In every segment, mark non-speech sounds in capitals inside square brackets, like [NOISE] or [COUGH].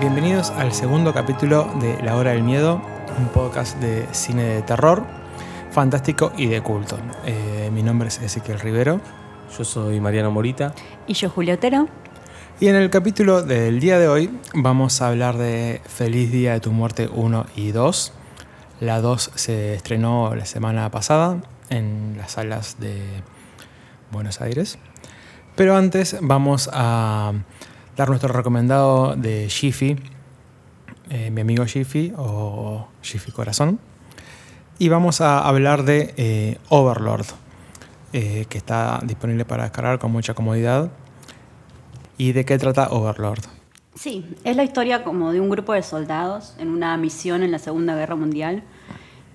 Bienvenidos al segundo capítulo de La Hora del Miedo, un podcast de cine de terror, fantástico y de culto. Eh, mi nombre es Ezequiel Rivero. Yo soy Mariano Morita. Y yo, Julio Otero. Y en el capítulo del día de hoy vamos a hablar de Feliz Día de tu Muerte 1 y 2. La 2 se estrenó la semana pasada en las salas de Buenos Aires. Pero antes vamos a dar nuestro recomendado de Jiffy, eh, mi amigo Jiffy o Jiffy Corazón. Y vamos a hablar de eh, Overlord, eh, que está disponible para descargar con mucha comodidad. ¿Y de qué trata Overlord? Sí, es la historia como de un grupo de soldados en una misión en la Segunda Guerra Mundial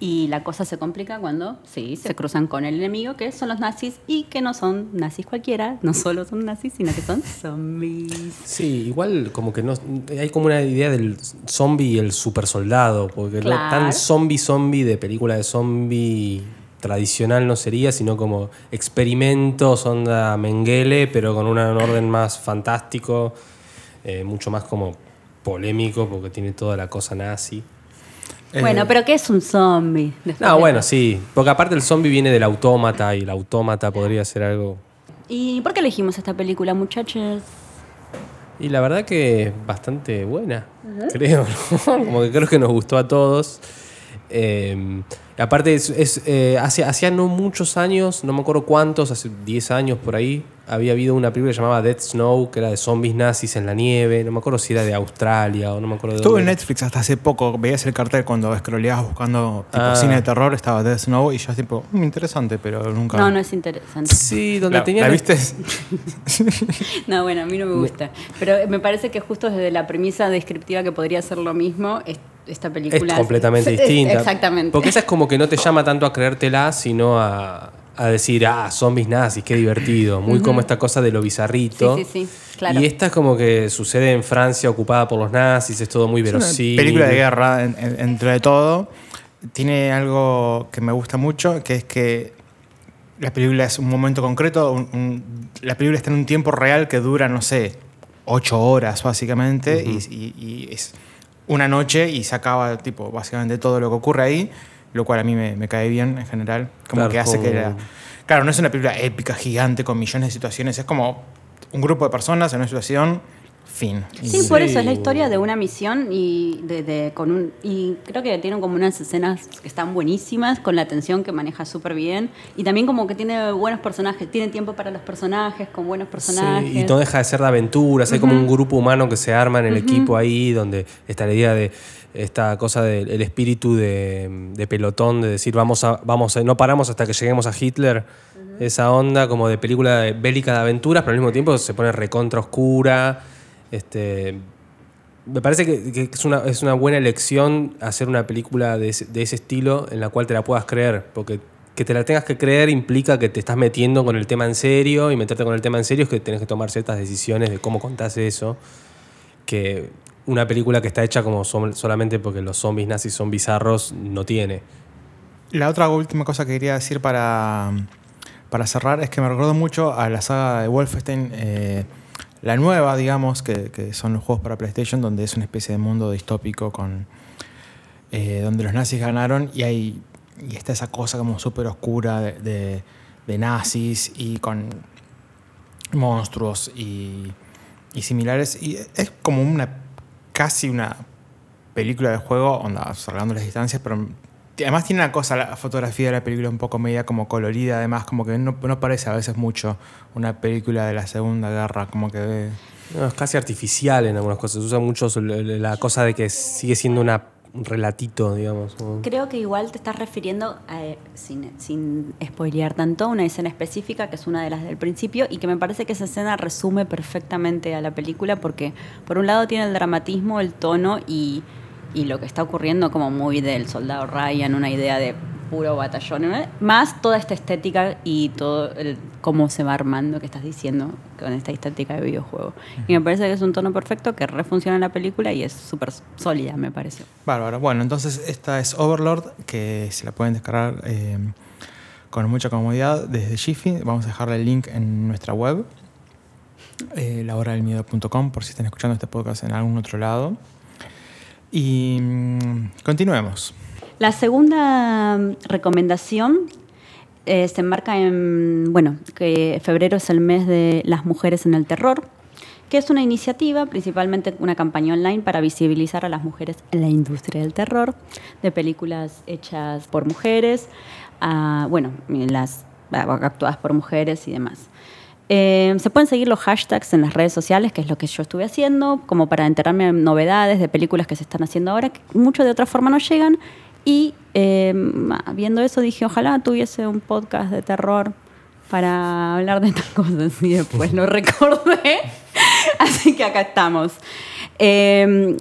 y la cosa se complica cuando, sí, se cruzan con el enemigo, que son los nazis, y que no son nazis cualquiera, no solo son nazis, sino que son zombies. Sí, igual como que no hay como una idea del zombie y el super soldado, porque no tan zombie zombie de película de zombie tradicional no sería, sino como experimentos, onda Mengele, pero con un orden más fantástico, eh, mucho más como polémico, porque tiene toda la cosa nazi. Bueno, eh, pero ¿qué es un zombie? No, bueno, sí. Porque aparte el zombie viene del autómata y el autómata podría ser algo. ¿Y por qué elegimos esta película, muchachos? Y la verdad que bastante buena, creo. [LAUGHS] Como que creo que nos gustó a todos. Eh, aparte, es, eh, hacía no muchos años, no me acuerdo cuántos, hace 10 años por ahí, había habido una película llamada Dead Snow, que era de zombies nazis en la nieve. No me acuerdo si era de Australia o no me acuerdo de Estuvo en Netflix hasta hace poco. Veías el cartel cuando scrolleabas buscando tipo, ah. cine de terror, estaba Dead Snow y yo tipo, mm, interesante, pero nunca. No, no es interesante. Sí, donde tenía. ¿La viste? [LAUGHS] no, bueno, a mí no me gusta. Pero me parece que justo desde la premisa descriptiva que podría ser lo mismo, esta película. Es completamente distinta. Exactamente. Porque esa es como que no te llama tanto a creértela, sino a a decir, ah, zombies nazis, qué divertido. Muy como esta cosa de lo bizarrito. Sí, sí, sí, claro. Y esta es como que sucede en Francia ocupada por los nazis, es todo muy verosímil. película de guerra, entre de todo. Tiene algo que me gusta mucho, que es que la película es un momento concreto, la película está en un tiempo real que dura, no sé, ocho horas básicamente, y, es una noche y se acaba tipo, básicamente todo lo que ocurre ahí lo cual a mí me, cae bien en general. Como que hace que la... Claro, no es una película épica, gigante, con millones de situaciones, es como un grupo de personas en una situación fin. Sí, por eso es la historia de una misión y de, con un y creo que tienen como unas escenas que están buenísimas con la tensión que maneja súper bien y también como que tiene buenos personajes, tiene tiempo para los personajes, con buenos personajes. y no deja de ser de aventuras, hay como un grupo humano que se arma en el equipo ahí donde está la idea de esta cosa del espíritu de, pelotón, de decir vamos a, vamos no paramos hasta que lleguemos a Hitler, esa onda como de película bélica de aventuras, pero al mismo tiempo se pone recontra oscura. Este, me parece que, es, una, es, una, buena elección hacer una película de ese, de ese, estilo en la cual te la puedas creer, porque que te la tengas que creer implica que te estás metiendo con el tema en serio y meterte con el tema en serio es que tenés que tomar ciertas decisiones de cómo contás eso, que una película que está hecha como solamente porque los zombies nazis son bizarros no tiene. La otra última cosa que quería decir para, para cerrar es que me recuerdo mucho a la saga de Wolfenstein, eh, la nueva, digamos, que, son los juegos para PlayStation, donde es una especie de mundo distópico con eh, donde los nazis ganaron y hay y está esa cosa como súper oscura de, de, nazis y con monstruos y, y similares. Y es como una casi una película de juego, onda, salgando las distancias, pero además tiene una cosa, la fotografía de la película un poco media como colorida, además como que no, no parece a veces mucho una película de la Segunda Guerra, como que... No, es casi artificial en algunas cosas, usa mucho la cosa de que sigue siendo una un relatito, digamos. Creo que igual te estás refiriendo, sin, sin spoilear tanto, a una escena específica que es una de las del principio y que me parece que esa escena resume perfectamente a la película porque por un lado tiene el dramatismo, el tono y, y lo que está ocurriendo como muy del soldado Ryan, una idea de puro batallón, más toda esta estética y todo el, cómo se va armando que estás diciendo con esta estética de videojuego. Y me parece que es un tono perfecto que refunciona la película y es súper sólida, me parece. Bárbaro. Bueno, entonces esta es Overlord, que se la pueden descargar eh, con mucha comodidad desde Jiffy. Vamos a dejarle el link en nuestra web. eh, lahoradelmiedo.com por si están escuchando este podcast en algún otro lado. Y mm, continuemos. La segunda mm, recomendación eh, se enmarca en, bueno, que febrero es el mes de las mujeres en el terror, que es una iniciativa, principalmente una campaña online para visibilizar a las mujeres en la industria del terror, de películas hechas por mujeres, a, bueno, las actuadas por mujeres y demás. Eh, se pueden seguir los hashtags en las redes sociales, que es lo que yo estuve haciendo, como para enterarme de novedades de películas que se están haciendo ahora, que muchos de otra forma no llegan. Y eh, viendo eso dije, ojalá tuviese un podcast de terror para hablar de [LAUGHS] estas cosas y después lo recordé. [LAUGHS] Así que acá estamos. Eh,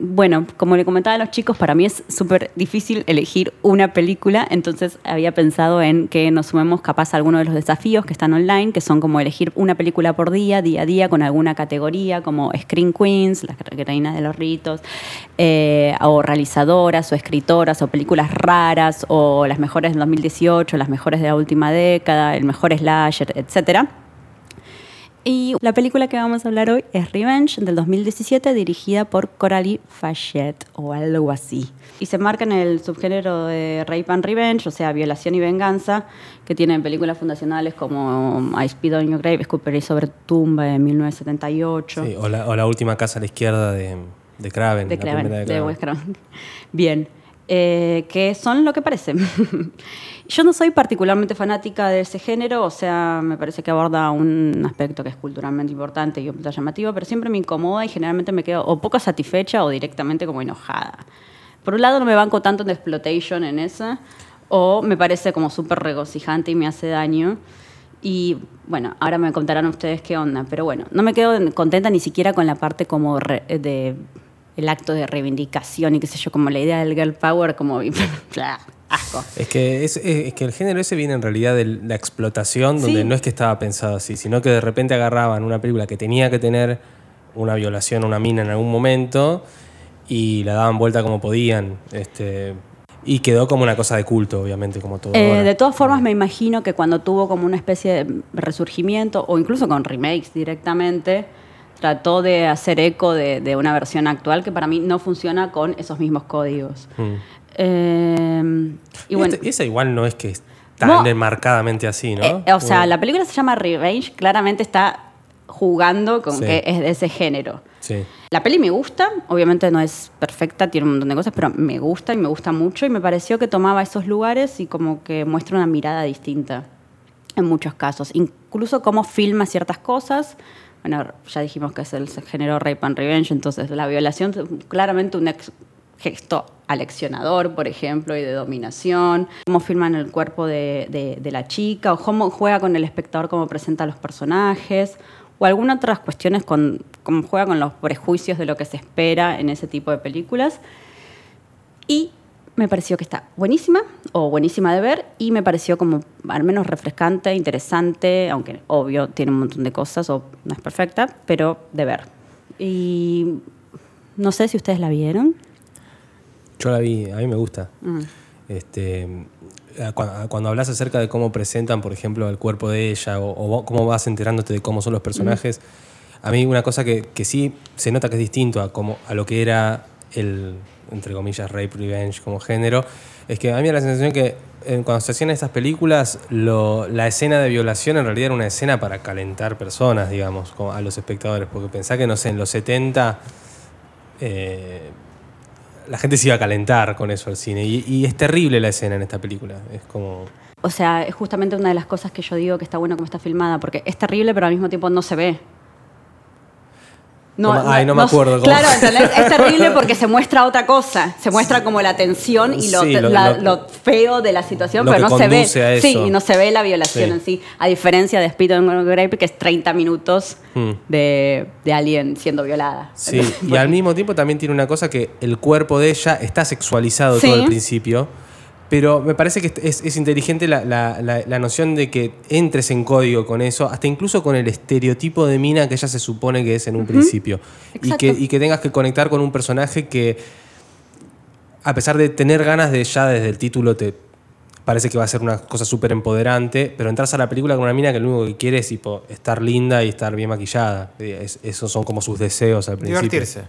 bueno, como le comentaba a los chicos, para mí es súper difícil elegir una película, entonces había pensado en que nos sumemos capaz a alguno de los desafíos que están online, que son como elegir una película por día, día a día, con alguna categoría, como Screen Queens, las reinas de los ritos, eh, o realizadoras, o escritoras, o películas raras, o las mejores del 2018, las mejores de la última década, el mejor slasher, etcétera. Y la película que vamos a hablar hoy es Revenge, del 2017, dirigida por Coralie Fayette, o algo así. Y se marca en el subgénero de Rape and Revenge, o sea, violación y venganza, que tienen películas fundacionales como I Speed on Your Grave, Escuperé sobre tumba de 1978. Sí, o, la, última casa a la izquierda de, de Craven. De Craven, de, de Wes Craven. [LAUGHS] Bien. Eh, que son lo que parecen. [LAUGHS] Yo no soy particularmente fanática de ese género, o sea, me parece que aborda un aspecto que es culturalmente importante y un llamativo, pero siempre me incomoda y generalmente me quedo o poco satisfecha o directamente como enojada. Por un lado, no me banco tanto en exploitation en esa, o me parece como súper regocijante y me hace daño. Y bueno, ahora me contarán ustedes qué onda, pero bueno, no me quedo contenta ni siquiera con la parte como de el acto de reivindicación y qué sé yo, como la idea del girl power, como [LAUGHS] asco. Es que, es, que el género ese viene en realidad de la explotación, donde no es que estaba pensado así, sino que de repente agarraban una película que tenía que tener una violación, una mina en algún momento, y la daban vuelta como podían. Este, y quedó como una cosa de culto, obviamente, como todo. Eh, de todas formas, me imagino que cuando tuvo como una especie de resurgimiento, o incluso con remakes directamente, trató de hacer eco de, una versión actual que para mí no funciona con esos mismos códigos. Mm. Eh, y, bueno, esa igual no es que es tan enmarcadamente así, ¿no? Eh, o sea, la película se llama Revenge, claramente está jugando con que es de ese género. Sí. La peli me gusta, obviamente no es perfecta, tiene un montón de cosas, pero me gusta y me gusta mucho y me pareció que tomaba esos lugares y como que muestra una mirada distinta en muchos casos. Incluso cómo filma ciertas cosas, bueno, ya dijimos que es el género rape and revenge, entonces la violación claramente un gesto aleccionador, por ejemplo, y de dominación, cómo filman el cuerpo de, la chica, o cómo juega con el espectador, cómo presenta a los personajes, o algunas otras cuestiones, con, cómo juega con los prejuicios de lo que se espera en ese tipo de películas. Y me pareció que está buenísima o buenísima de ver y me pareció como al menos refrescante, interesante, aunque obvio tiene un montón de cosas o no es perfecta, pero de ver. Y no sé si ustedes la vieron. Yo la vi, a mí me gusta. Mm. Este, cuando, hablas acerca de cómo presentan, por ejemplo, el cuerpo de ella o, cómo vas enterándote de cómo son los personajes, a mí una cosa que, que, sí se nota que es distinto a, como, a lo que era el, entre comillas, rape revenge como género, es que a mí me da la sensación que eh, cuando se hacían estas películas, la escena de violación en realidad era una escena para calentar personas, digamos, a los espectadores, porque pensá que, no sé, en los 70 eh, la gente se iba a calentar con eso al cine, y, es terrible la escena en esta película, es como... O sea, es justamente una de las cosas que yo digo que está bueno como está filmada, porque es terrible, pero al mismo tiempo no se ve. No, ay, no, me acuerdo. Claro, es terrible porque [LAUGHS] se muestra otra cosa. Se muestra como la tensión y lo, feo de la situación, pero no se ve. Sí, y no se ve la violación en sí. A diferencia de Speed on Grape, que es 30 minutos hmm. de, de, alguien siendo violada. Sí, y al mismo tiempo también tiene una cosa que el cuerpo de ella está sexualizado todo el principio. Pero me parece que es, inteligente la, noción de que entres en código con eso, hasta incluso con el estereotipo de mina que ella se supone que es en un principio. Y que, y que, tengas que conectar con un personaje que, a pesar de tener ganas de ya desde el título, te parece que va a ser una cosa súper empoderante, pero entras a la película con una mina que lo único que quiere es tipo, estar linda y estar bien maquillada. Es- esos son como sus deseos al principio. Divertirse.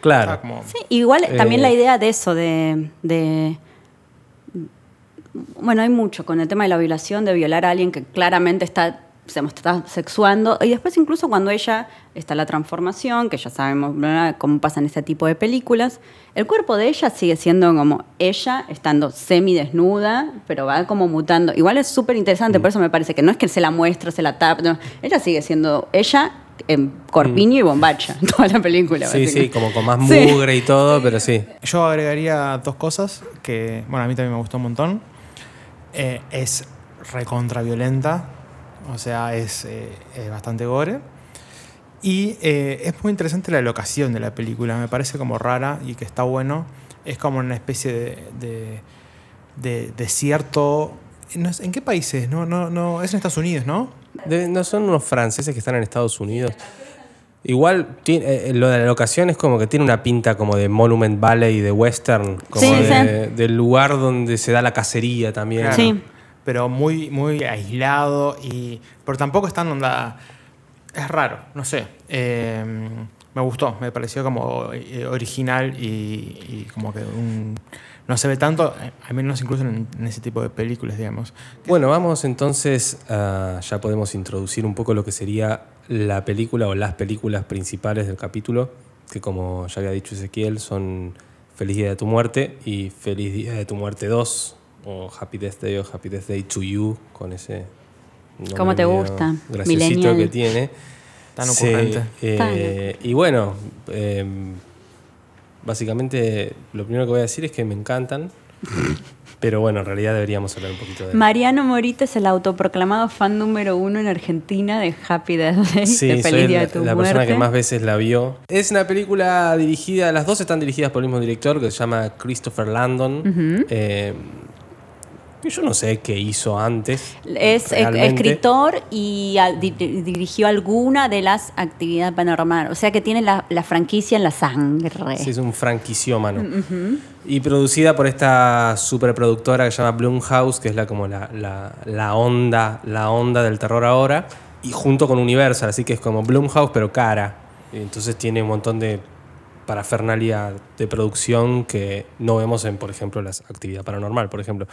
Claro. Ah, como- Sí, igual Eh, también la idea de eso, de, de- Bueno, hay mucho con el tema de la violación, de violar a alguien que claramente está, se está sexuando. Y después incluso cuando ella está la transformación, que ya sabemos ¿verdad? cómo pasa en este tipo de películas, el cuerpo de ella sigue siendo como ella, estando semidesnuda, pero va como mutando. Igual es súper interesante, por eso me parece que no es que se la muestra, se la tapa, no. ella sigue siendo ella en corpiño y bombacha en toda la película. Sí, sí, como con más Sí. mugre y todo, pero sí. Yo agregaría dos cosas que, bueno, a mí también me gustó un montón. Eh, es recontra violenta, o sea, es, eh, es bastante gore. Y eh, es muy interesante la locación de la película, me parece como rara y que está bueno. Es como una especie de, de- de desierto. No ¿En qué países? No, no, no, es en Estados Unidos, ¿no? No son unos franceses que están en Estados Unidos. Igual tiene- eh, lo de la locación es como que tiene una pinta como de Monument Valley, de western, como Sí, de- del lugar donde se da la cacería también. Claro. Sí. Pero muy, muy aislado y. Pero tampoco está en onda. Es raro, no sé. Eh, me gustó, me pareció como eh, original y, y como que un- no se ve tanto, eh, al menos incluso en, en ese tipo de películas, digamos. Bueno, vamos entonces a, ya podemos introducir un poco lo que sería la película o las películas principales del capítulo, que como ya había dicho Ezequiel, son Feliz Día de tu Muerte y Feliz Día de tu Muerte 2, o Happy Death Day o Happy Death Day to You, con ese ¿Cómo te gusta? graciosito Millennial. que tiene. Tan Sí, ocurrente. eh, y bueno, eh, básicamente lo primero que voy a decir es que me encantan, [LAUGHS] pero bueno, en realidad deberíamos hablar un poquito de... Mariano Morita es el autoproclamado fan número uno en Argentina de Happy Death Day, Sí, de soy la, de tu la muerte. persona que más veces la vio. Es una película dirigida, las dos están dirigidas por el mismo director que se llama Christopher Landon. Eh, que yo no sé qué hizo antes. Es realmente. escritor y dirigió alguna de las actividades paranormales. O sea que tiene la, la franquicia en la sangre. Sí, es un franquiciómano. Y producida por esta superproductora que se llama Blumhouse, que es la, como la, la- la onda, la onda del terror ahora. Y junto con Universal, así que es como Blumhouse, pero cara. Y entonces tiene un montón de parafernalia de producción que no vemos en, por ejemplo, las actividades paranormal, por ejemplo.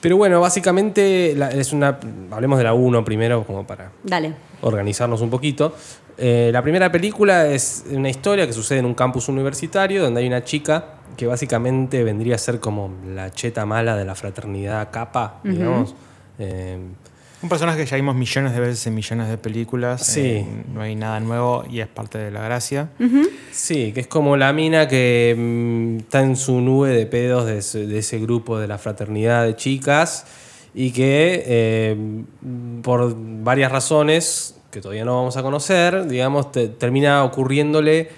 Pero bueno, básicamente la- es una. Hablemos de la 1 primero, como para Dale. organizarnos un poquito. Eh, la primera película es una historia que sucede en un campus universitario donde hay una chica que básicamente vendría a ser como la cheta mala de la fraternidad capa, digamos. Eh, Un personaje que ya vimos millones de veces en millones de películas. Sí. eh, no hay nada nuevo y es parte de la gracia. sí, que es como la mina que mm, está en su nube de pedos de ese, de ese grupo de la fraternidad de chicas y que eh, por varias razones que todavía no vamos a conocer, digamos, te- termina ocurriéndole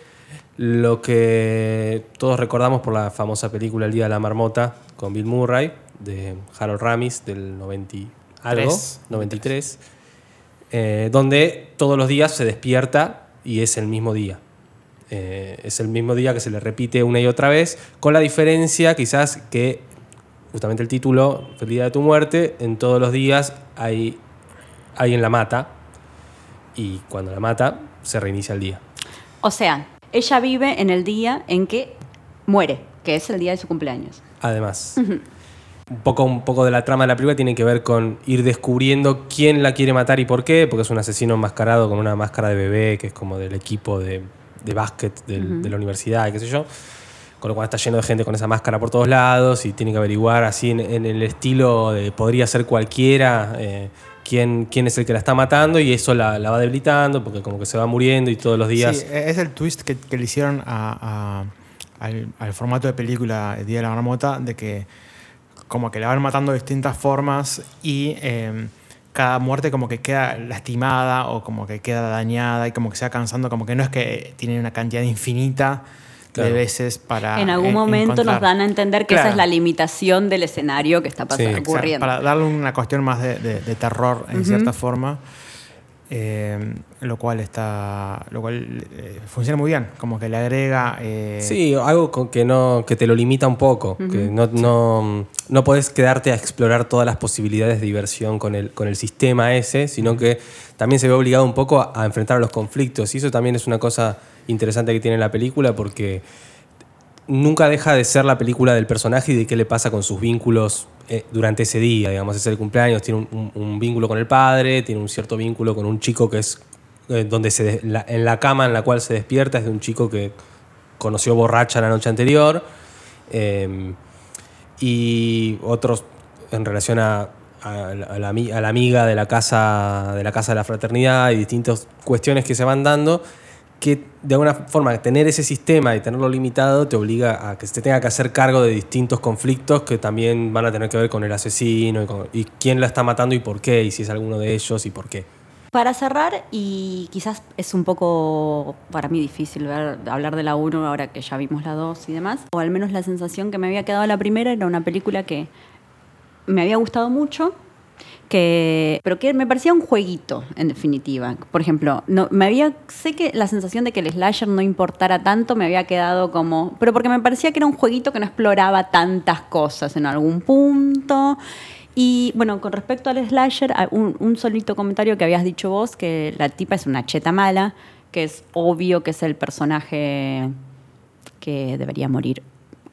lo que todos recordamos por la famosa película El Día de la Marmota con Bill Murray, de Harold Ramis, del 90 y algo, Tres. 93, eh, donde todos los días se despierta y es el mismo día. Eh, es el mismo día que se le repite una y otra vez, con la diferencia quizás que justamente el título, Feliz Día de tu muerte, en todos los días hay alguien la mata y cuando la mata se reinicia el día. O sea, ella vive en el día en que muere, que es el día de su cumpleaños. Además, un, poco, un poco de la trama de la película tiene que ver con ir descubriendo quién la quiere matar y por qué, porque es un asesino enmascarado con una máscara de bebé que es como del equipo de, de básquet del- de la universidad y qué sé yo. Con lo cual está lleno de gente con esa máscara por todos lados y tiene que averiguar así en, en el estilo de podría ser cualquiera eh, quién, quién es el que la está matando y eso la, la va debilitando porque como que se va muriendo y todos los días... Sí, es el twist que, que le hicieron a- a- al, al formato de película El Día de la Marmota, de que como que la van matando de distintas formas y eh, cada muerte como que queda lastimada o como que queda dañada y como que se va cansando, como que no es que tienen una cantidad infinita Claro. de veces para... en algún en- momento nos encontrar. dan a entender que esa Claro. es la limitación del escenario que está pasando, Sí, ocurriendo. Para darle una cuestión más de, de- de terror en cierta forma. Eh, lo cual está lo cual eh, funciona muy bien, como que le agrega... eh, Sí, algo con- que, no, que te lo limita un poco, que no, no, no podés quedarte a explorar todas las posibilidades de diversión con el, con el sistema ese, sino que también se ve obligado un poco a, a enfrentar los conflictos. Y eso también es una cosa interesante que tiene la película porque nunca deja de ser la película del personaje y de qué le pasa con sus vínculos eh, durante ese día. Digamos, es el cumpleaños, tiene un, vínculo con el padre, tiene un cierto vínculo con un chico que es eh, donde se la- en la cama en la cual se despierta es de un chico que conoció borracha la noche anterior. eh, y otros en relación a, a la, a la amiga de la casa de la casa de la fraternidad y distintas cuestiones que se van dando que de alguna forma tener ese sistema y tenerlo limitado te obliga a que se tenga que hacer cargo de distintos conflictos que también van a tener que ver con el asesino y, con- quién la está matando y por qué y si es alguno de ellos y por qué. Para cerrar, y quizás es un poco para mí difícil ver, hablar de la 1 ahora que ya vimos la 2 y demás, o al menos la sensación que me había quedado la primera era una película que me había gustado mucho, que, pero que me parecía un jueguito, en definitiva. Por ejemplo, no, me había, sé que la sensación de que el slasher no importara tanto me había quedado como, pero porque me parecía que era un jueguito que no exploraba tantas cosas en algún punto. Y bueno, con respecto al slasher, un solito comentario que habías dicho vos, que la tipa es una cheta mala, que es obvio que es el personaje que debería morir,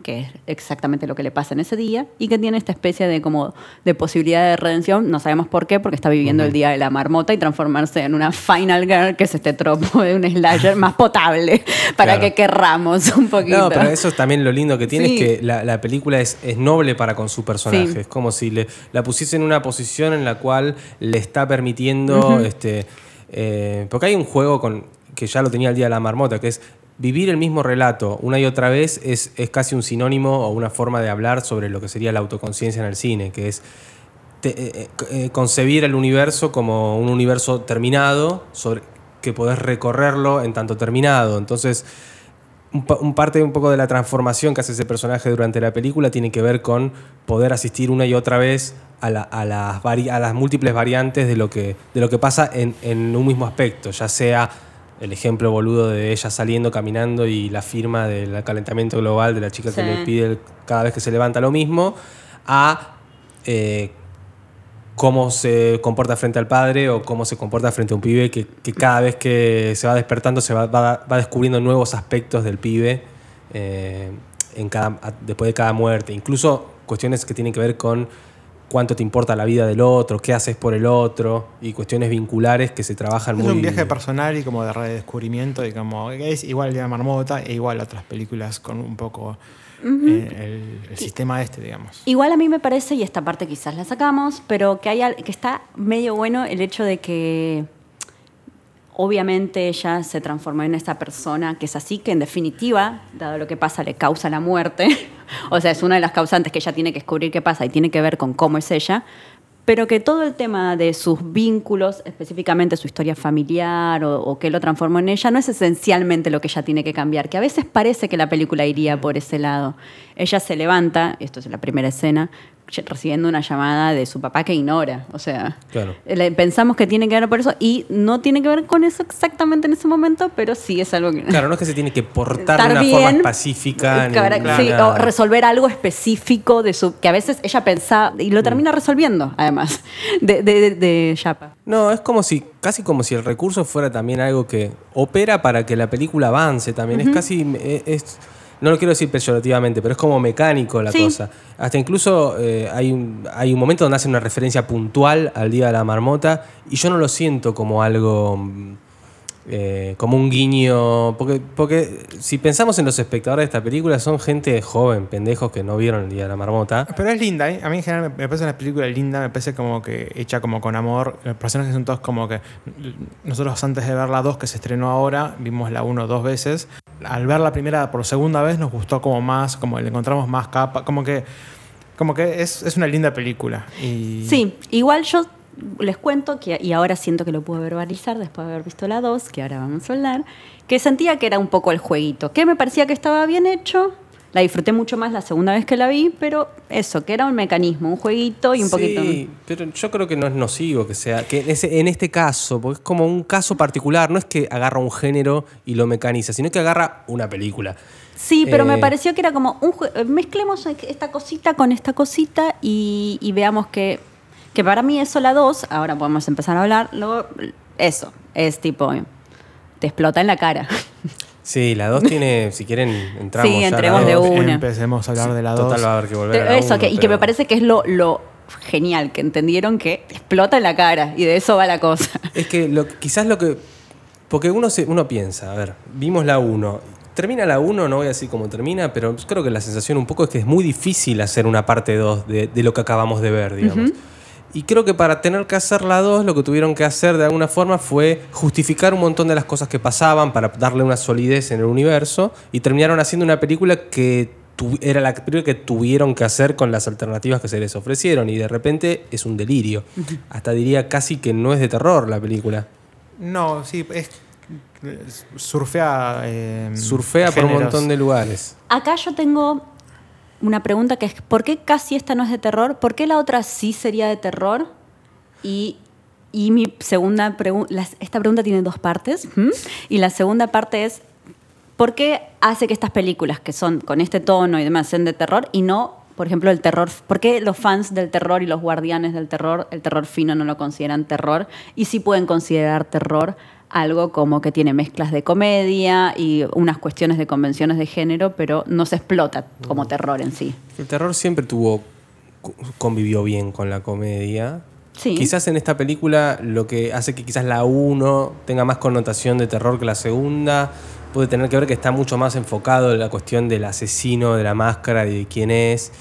que es exactamente lo que le pasa en ese día, y que tiene esta especie de como de posibilidad de redención, no sabemos por qué, porque está viviendo el día de la marmota y transformarse en una final girl, que es este tropo de un slasher más potable, [LAUGHS] para Claro. que querramos un poquito. No, pero eso es también lo lindo que tiene Sí. es que la, la película es, es noble para con su personaje. Sí. Es como si le, la pusiese en una posición en la cual le está permitiendo. este, eh, porque hay un juego con, que ya lo tenía el día de la marmota, que es vivir el mismo relato una y otra vez es, es casi un sinónimo o una forma de hablar sobre lo que sería la autoconciencia en el cine, que es te- eh, eh, concebir el universo como un universo terminado, sobre, que podés recorrerlo en tanto terminado. Entonces, un, pa- un parte un poco de la transformación que hace ese personaje durante la película tiene que ver con poder asistir una y otra vez a las múltiples variantes de lo que, de lo que pasa en, en un mismo aspecto, ya sea el ejemplo boludo de ella saliendo, caminando y la firma del calentamiento global de la chica que le pide el- cada vez que se levanta lo mismo, a eh, cómo se comporta frente al padre o cómo se comporta frente a un pibe que, que cada vez que se va despertando se va, va- va descubriendo nuevos aspectos del pibe eh, en cada, después de cada muerte. Incluso cuestiones que tienen que ver con cuánto te importa la vida del otro, qué haces por el otro y cuestiones vinculares que se trabajan Es muy un viaje personal y como de redescubrimiento y como es igual el día de la marmota e igual otras películas con un poco eh, el, el sistema este, digamos. Igual a mí me parece, y esta parte quizás la sacamos, pero que, hay, que está medio bueno el hecho de que obviamente ella se transformó en esa persona que es así, que en definitiva, dado lo que pasa, le causa la muerte. [LAUGHS] o sea, es una de las causantes que ella tiene que descubrir qué pasa y tiene que ver con cómo es ella. Pero que todo el tema de sus vínculos, específicamente su historia familiar o, qué lo transformó en ella, no es esencialmente lo que ella tiene que cambiar, que a veces parece que la película iría por ese lado. Ella se levanta, esto es la primera escena, recibiendo una llamada de su papá que ignora. O sea, Claro. pensamos que tiene que ver por eso y no tiene que ver con eso exactamente en ese momento, pero sí es algo que... Claro, no es que se tiene que portar de una bien, forma pacífica. Cara- ni sí, o resolver algo específico de su que a veces ella pensaba y Mm. lo termina resolviendo además de, de, de- de Yapa. No, es como si, casi como si el recurso fuera también algo que opera para que la película avance también. Es casi, eh, es, no lo quiero decir peyorativamente, pero es como mecánico la Sí. cosa. Hasta incluso eh, hay, un, hay un momento donde hacen una referencia puntual al Día de la Marmota y yo no lo siento como algo... eh, como un guiño. Porque, porque si pensamos en los espectadores de esta película, son gente joven, pendejos que no vieron el Día de la Marmota. Pero es linda, ¿eh? A mí en general me, me parece una película linda, me parece como que hecha como con amor. Los personajes son todos como que. Nosotros antes de ver la 2 que se estrenó ahora, vimos la 1 dos veces. Al ver la primera por segunda vez nos gustó como más, como le encontramos más capa, como que. Como que es, es una linda película. Y Sí, igual yo les cuento que, y ahora siento que lo puedo verbalizar después de haber visto la 2, que ahora vamos a hablar, que sentía que era un poco el jueguito, que me parecía que estaba bien hecho, La disfruté mucho más la segunda vez que la vi, pero eso, que era un mecanismo, un jueguito y un sí, poquito. pero yo creo que no es nocivo que sea, que en, este caso, porque es como un caso particular, no es que agarra un género y lo mecaniza, sino que agarra una película. Sí, pero me Eh, pareció que era como un mezclemos esta cosita con esta cosita y, y veamos que, que para mí eso la 2, ahora podemos empezar a hablar, luego eso, es tipo, te explota en la cara. [LAUGHS] Sí, la 2 tiene, si quieren, entramos. Sí, ya a la entremos de dos. una. Empecemos a hablar de la 2. Total va a haber que volver a la eso, uno, que, y que me parece que es lo, lo genial, que entendieron que te explota en la cara y de eso va la cosa. [LAUGHS] Es que lo, quizás lo que. Porque uno, se, uno piensa, a ver, vimos la 1. Termina la 1, no voy a decir cómo termina, pero creo que la sensación un poco es que es muy difícil hacer una parte 2 de, de lo que acabamos de ver, digamos. Y creo que para tener que hacer la 2, lo que tuvieron que hacer de alguna forma fue justificar un montón de las cosas que pasaban para darle una solidez en el universo. Y terminaron haciendo una película que tu- era la película que tuvieron que hacer con las alternativas que se les ofrecieron. Y de repente es un delirio. Hasta diría casi que no es de terror la película. No, sí, es. Surfea. eh, Surfea por un montón de lugares. Acá yo tengo una pregunta que es, ¿por qué casi esta no es de terror? ¿Por qué la otra sí sería de terror? Y, y mi segunda pregunta, esta pregunta tiene dos partes, y la segunda parte es, ¿por qué hace que estas películas que son con este tono y demás sean de terror y no, por ejemplo, el terror? ¿Por qué los fans del terror y los guardianes del terror, el terror fino no lo consideran terror y sí pueden considerar terror? Algo como que tiene mezclas de comedia y unas cuestiones de convenciones de género, pero no se explota como terror en sí. El terror siempre tuvo convivió bien con la comedia. Sí. Quizás en esta película lo que hace que quizás la 1 tenga más connotación de terror que la segunda puede tener que ver que está mucho más enfocado en la cuestión del asesino, de la máscara, de quién es.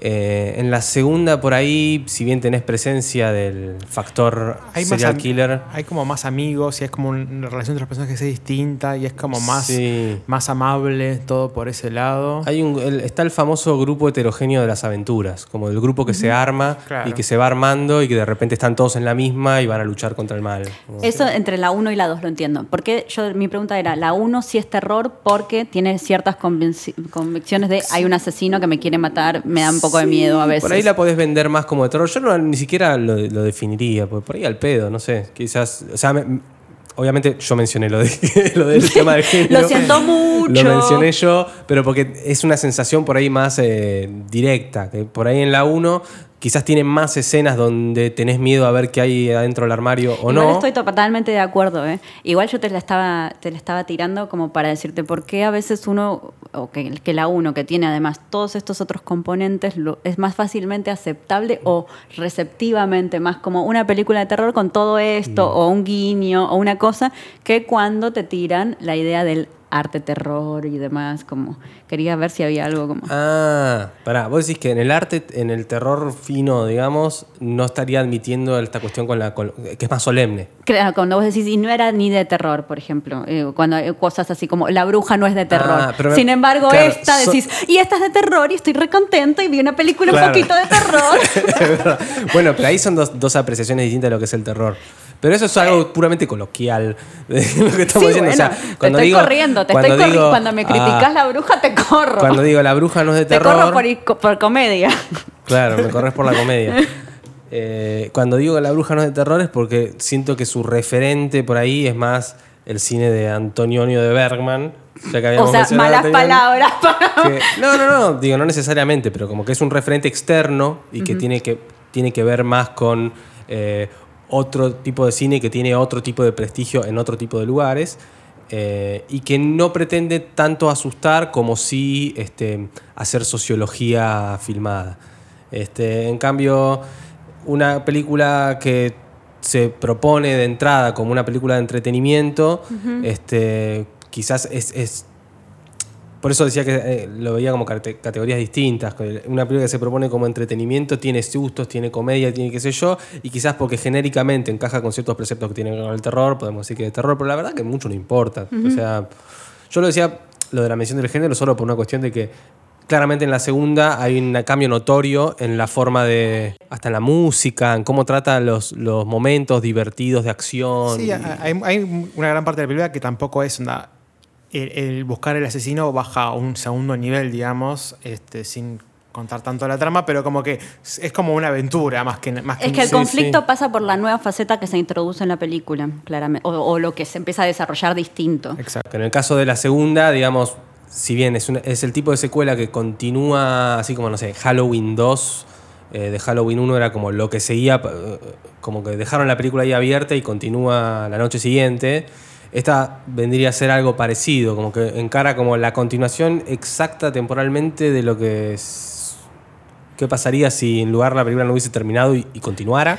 Eh, en la segunda, por ahí, si bien tenés presencia del factor Hay serial killer, Hay como más amigos y es como una relación entre los personajes que es distinta y es como más, Sí. más amable, todo por ese lado. Hay un, el- está el famoso grupo heterogéneo de las aventuras, como el grupo que se arma Claro. y que se va armando y que de repente están todos en la misma y van a luchar contra el mal. Eso entre la 1 y la 2 lo entiendo. Porque yo mi pregunta era, la 1 sí es terror porque tiene ciertas convicciones de hay un asesino que me quiere matar, me da un poco de miedo a veces. Por ahí la podés vender más como de terror. Yo no, ni siquiera lo, lo definiría, porque por ahí al pedo, no sé. Quizás, o sea, me- obviamente yo mencioné lo, de, [LAUGHS] lo del tema del género. Lo siento mucho. Lo mencioné yo, pero porque es una sensación por ahí más eh, directa. Que por ahí en la 1 quizás tiene más escenas donde tenés miedo a ver qué hay adentro del armario o Igual no. estoy totalmente de acuerdo, ¿eh? Igual yo te la estaba, te la estaba tirando como para decirte por qué a veces uno, o que, que la uno, que tiene además todos estos otros componentes, lo- es más fácilmente aceptable o receptivamente más como una película de terror con todo esto, o un guiño, o una cosa, que cuando te tiran la idea del arte terror y demás, como quería ver si había algo como... Ah, pará, vos decís que en el arte, en el terror fino, digamos, no estaría admitiendo esta cuestión con la. con- que es más solemne. Claro, cuando vos decís, y no era ni de terror, por ejemplo, eh, cuando hay cosas así como la bruja no es de terror. Ah, pero Sin embargo, claro, esta so- decís, y esta es de terror y estoy recontenta y vi una película Claro. un poquito de terror. [LAUGHS] Bueno, pero ahí son dos, dos apreciaciones distintas de lo que es el terror. Pero eso es algo puramente coloquial [LAUGHS] de lo que estamos sí, diciendo. bueno, o sea, te cuando estoy digo, corriendo, te cuando estoy corriendo. Cuando me criticas ah, la bruja, te corro. Cuando digo la bruja no es de te terror. corro por, por comedia. Claro, me corres por la [LAUGHS] comedia. Eh, cuando digo la bruja no es de terror es porque siento que su referente por ahí es más el cine de Antonio de Bergman. Ya que O sea, malas palabras [LAUGHS] para... que- no, no, no, digo, no necesariamente, pero como que es un referente externo y que, tiene, que tiene que ver más con eh, otro tipo de cine que tiene otro tipo de prestigio en otro tipo de lugares eh, y que no pretende tanto asustar como sí este, hacer sociología filmada. Este, en cambio, una película que se propone de entrada como una película de entretenimiento, este, quizás es, es por eso decía que eh, lo veía como cate- categorías distintas. Una película que se propone como entretenimiento tiene sustos, tiene comedia, tiene qué sé yo, y quizás porque genéricamente encaja con ciertos preceptos que tienen que ver con el terror, podemos decir que es terror, pero la verdad que mucho no importa. O sea, yo lo decía, lo de la mención del género, solo por una cuestión de que claramente en la segunda hay un cambio notorio en la forma de, hasta en la música, en cómo trata los, los momentos divertidos de acción. Sí, y- hay, hay una gran parte de la película que tampoco es una el, el buscar el asesino baja a un segundo nivel, digamos, este, sin contar tanto la trama, pero como que es es como una aventura más que más Es que el Sí, conflicto sí. pasa por la nueva faceta que se introduce en la película, claramente. O, o lo que se empieza a desarrollar distinto. Exacto. En el caso de la segunda, digamos, si bien es, una- es el tipo de secuela que continúa, así como, no sé, Halloween 2, eh, de Halloween 1 era como lo que seguía, eh, como que dejaron la película ahí abierta y continúa la noche siguiente. Esta vendría a ser algo parecido, como que encara como la continuación exacta temporalmente de lo que es... ¿Qué pasaría si en lugar la película no hubiese terminado y- y continuara?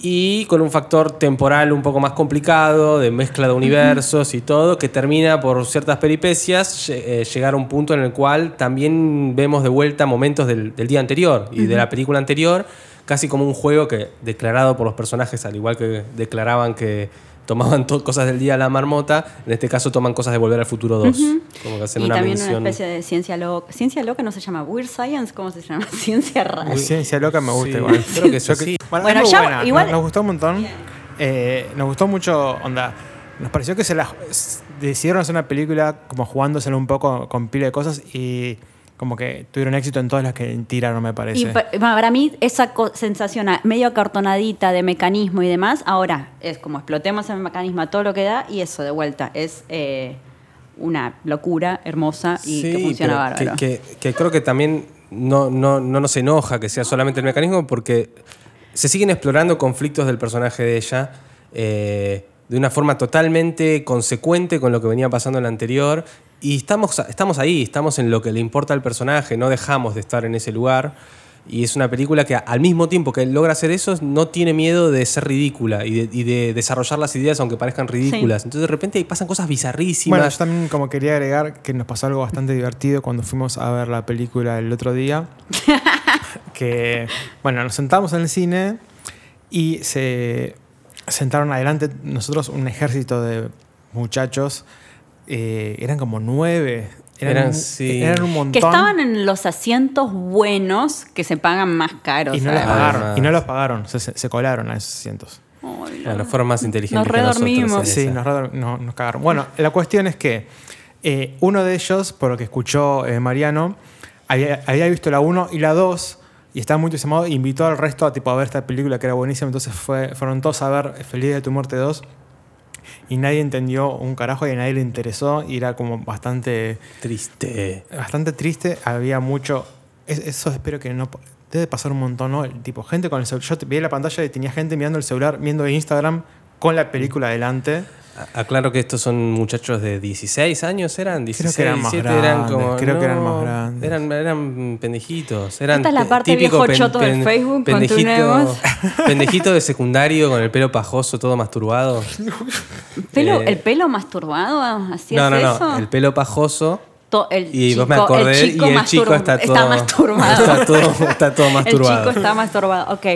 y con un factor temporal un poco más complicado, de mezcla de universos y todo, que termina por ciertas peripecias eh, llegar a un punto en el cual también vemos de vuelta momentos del, del día anterior y de la película anterior, casi como un juego que declarado por los personajes, al igual que declaraban que tomaban to- cosas del día de la marmota, en este caso toman cosas de Volver al Futuro 2, como que hacen Y una también mención. una especie de ciencia loca. ¿Ciencia loca no se llama Weird Science? ¿Cómo se llama? [LAUGHS] Ciencia rara. Ciencia loca me gusta Sí, igual. creo que [LAUGHS] eso Yo sí. Bueno, Bueno, es muy ya, buena. igual- Nos, nos gustó un montón. Eh, nos gustó mucho, onda. Nos pareció que se la decidieron hacer una película como jugándosela un poco con pila de cosas y como que tuvieron éxito en todas las que tiraron, me parece. Y pa- para mí esa sensación a- medio acartonadita de mecanismo y demás, ahora es como explotemos el mecanismo a todo lo que da y eso de vuelta es eh, una locura hermosa y que funciona bárbaro. Que, que- que creo que también no, no, no nos enoja que sea solamente el mecanismo porque se siguen explorando conflictos del personaje de ella eh, de una forma totalmente consecuente con lo que venía pasando en la anterior y estamos, estamos ahí, estamos en lo que le importa al personaje, no dejamos de estar en ese lugar. Y es una película que al mismo tiempo que logra hacer eso, no tiene miedo de ser ridícula y de, y de desarrollar las ideas aunque parezcan ridículas. Entonces de repente ahí pasan cosas bizarrísimas. Bueno, yo también como quería agregar que nos pasó algo bastante divertido cuando fuimos a ver la película el otro día. [LAUGHS] que, bueno, nos sentamos en el cine y se sentaron adelante nosotros un ejército de muchachos. eh, eran como nueve. Eran, sí. eran un montón. que estaban en los asientos buenos que se pagan más caros. y no los pagaron. Y no los pagaron. Se, colaron a esos asientos. Bueno, fueron más inteligentes Nos que nosotros. redormimos. Sí, nos, redor- no- nos cagaron. Bueno, la cuestión es que eh, uno de ellos, por lo que escuchó eh, Mariano, había, había visto la 1 y la 2 y estaba muy entusiasmado e invitó al resto a, tipo, a ver esta película que era buenísima. Entonces fue, fueron todos a ver Feliz de tu muerte 2 y nadie entendió un carajo y a nadie le interesó y era como bastante, Triste. bastante triste. Había mucho... es- Eso espero que no... Debe pasar un montón, ¿no? El tipo, gente con el celular. Yo vi la pantalla y tenía gente mirando el celular, viendo Instagram con la película delante. Aclaro que estos son muchachos de 16 años, ¿eran? 16, que eran más 17, eran grandes, como, creo que eran no, más grandes. Eran, eran pendejitos. Eran Esta es la te- parte típico viejo choto del Facebook, continuemos. [LAUGHS] pendejito de secundario con el pelo pajoso, todo masturbado. Pelo- Eh, ¿El pelo masturbado? ¿Hacías No, no, no. eso? El pelo pajoso. To- el Y chico, vos me acordé el chico, y el chico está todo. masturbado. Está todo, está todo [LAUGHS] El masturbado. chico está masturbado, ok.